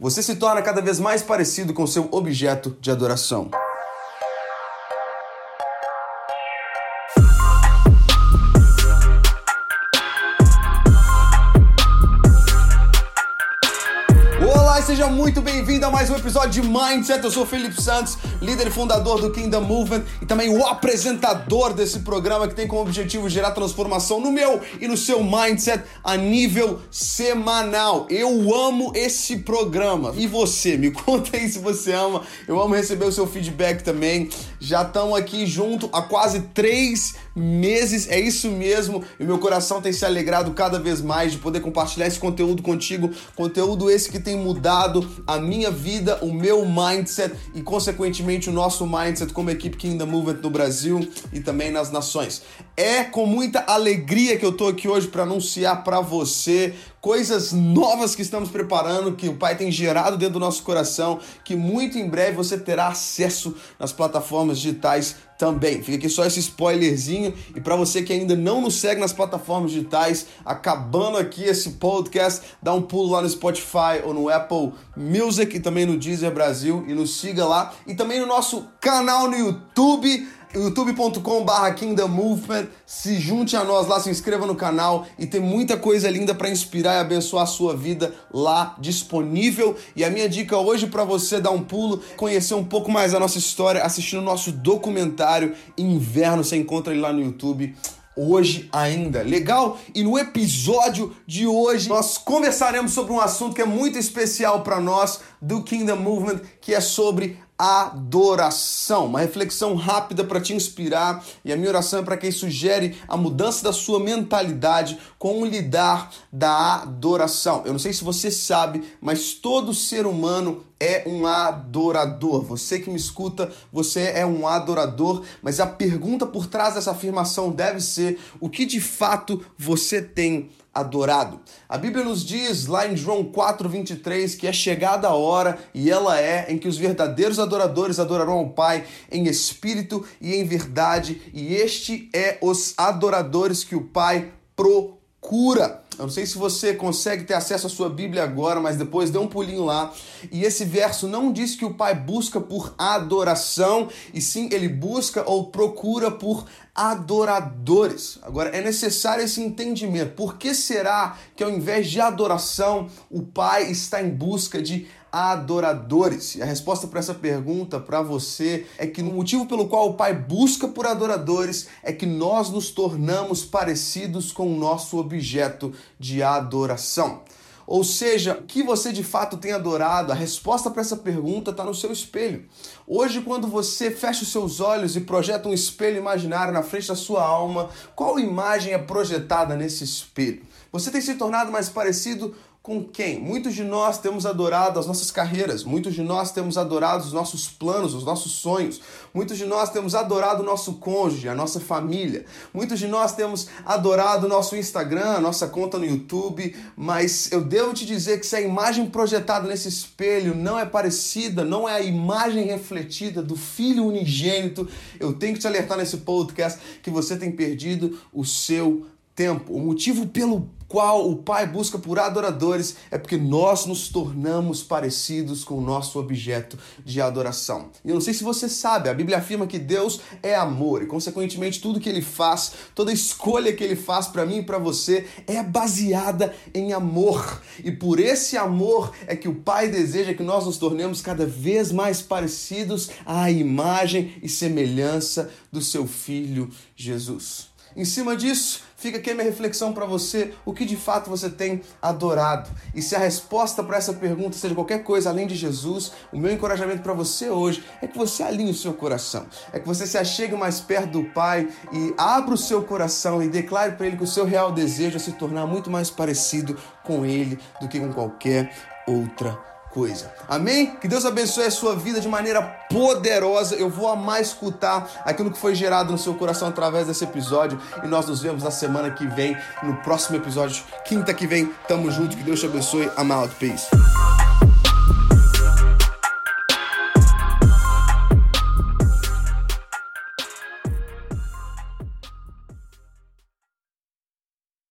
você se torna cada vez mais parecido com seu objeto de adoração. Seja muito bem-vindo a mais um episódio de Mindset. Eu sou Felipe Santos, líder e fundador do Kingdom Movement e também o apresentador desse programa que tem como objetivo gerar transformação no meu e no seu mindset a nível semanal. Eu amo esse programa. E você? Me conta aí se você ama. Eu amo receber o seu feedback também. Já estamos aqui junto há quase três meses, é isso mesmo, e meu coração tem se alegrado cada vez mais de poder compartilhar esse conteúdo contigo, conteúdo esse que tem mudado a minha vida, o meu mindset e, consequentemente, o nosso mindset como equipe Kingdom Movement no Brasil e também nas nações. É com muita alegria que eu tô aqui hoje para anunciar para você coisas novas que estamos preparando, que o Pai tem gerado dentro do nosso coração, que muito em breve você terá acesso nas plataformas digitais também. Fica aqui só esse spoilerzinho e para você que ainda não nos segue nas plataformas digitais, acabando aqui esse podcast, dá um pulo lá no Spotify ou no Apple Music e também no Deezer Brasil e nos siga lá e também no nosso canal no YouTube youtube.com/barra Kingdom. Se junte a nós lá, se inscreva no canal e tem muita coisa linda para inspirar e abençoar a sua vida lá disponível. E a minha dica hoje para você dar um pulo, conhecer um pouco mais a nossa história, assistindo o nosso documentário Inverno, você encontra ele lá no YouTube hoje ainda. Legal? E no episódio de hoje nós conversaremos sobre um assunto que é muito especial para nós do Kingdom Movement, que é sobre adoração. Uma reflexão rápida para te inspirar e a minha oração é para que isso gere a mudança da sua mentalidade com o lidar da adoração. Eu não sei se você sabe, mas todo ser humano é um adorador. Você que me escuta, você é um adorador, mas a pergunta por trás dessa afirmação deve ser: o que de fato você tem adorado. A Bíblia nos diz lá em João 4:23 que é chegada a hora e ela é em que os verdadeiros adoradores adorarão ao Pai em espírito e em verdade, e este é os adoradores que o Pai procura. Eu não sei se você consegue ter acesso à sua Bíblia agora, mas depois dê um pulinho lá. E esse verso não diz que o Pai busca por adoração, e sim ele busca ou procura por adoradores. Agora é necessário esse entendimento. Por que será que ao invés de adoração, o Pai está em busca de adoradores? E a resposta para essa pergunta para você é que o motivo pelo qual o Pai busca por adoradores é que nós nos tornamos parecidos com o nosso objeto de adoração. Ou seja, o que você de fato tem adorado? A resposta para essa pergunta está no seu espelho. Hoje, quando você fecha os seus olhos e projeta um espelho imaginário na frente da sua alma, qual imagem é projetada nesse espelho? Você tem se tornado mais parecido com quem? Muitos de nós temos adorado as nossas carreiras, muitos de nós temos adorado os nossos planos, os nossos sonhos, muitos de nós temos adorado o nosso cônjuge, a nossa família, muitos de nós temos adorado o nosso Instagram, a nossa conta no YouTube, mas eu devo te dizer que se a imagem projetada nesse espelho não é parecida, não é a imagem refletida do Filho unigênito, eu tenho que te alertar nesse podcast que você tem perdido o seu tempo. O motivo pelo qual o Pai busca por adoradores é porque nós nos tornamos parecidos com o nosso objeto de adoração. E eu não sei se você sabe, a Bíblia afirma que Deus é amor e, consequentemente, tudo que ele faz, toda escolha que ele faz para mim e para você é baseada em amor. E por esse amor é que o Pai deseja que nós nos tornemos cada vez mais parecidos à imagem e semelhança do seu filho Jesus. Em cima disso, fica aqui a minha reflexão para você, o que de fato você tem adorado. E se a resposta para essa pergunta seja qualquer coisa além de Jesus, o meu encorajamento para você hoje é que você alinhe o seu coração, é que você se achegue mais perto do Pai e abra o seu coração e declare para Ele que o seu real desejo é se tornar muito mais parecido com Ele do que com qualquer outra coisa. Amém? Que Deus abençoe a sua vida de maneira poderosa. Eu vou amar escutar aquilo que foi gerado no seu coração através desse episódio. E nós nos vemos na semana que vem, no próximo episódio. Quinta que vem, tamo junto. Que Deus te abençoe. Amado. Peace.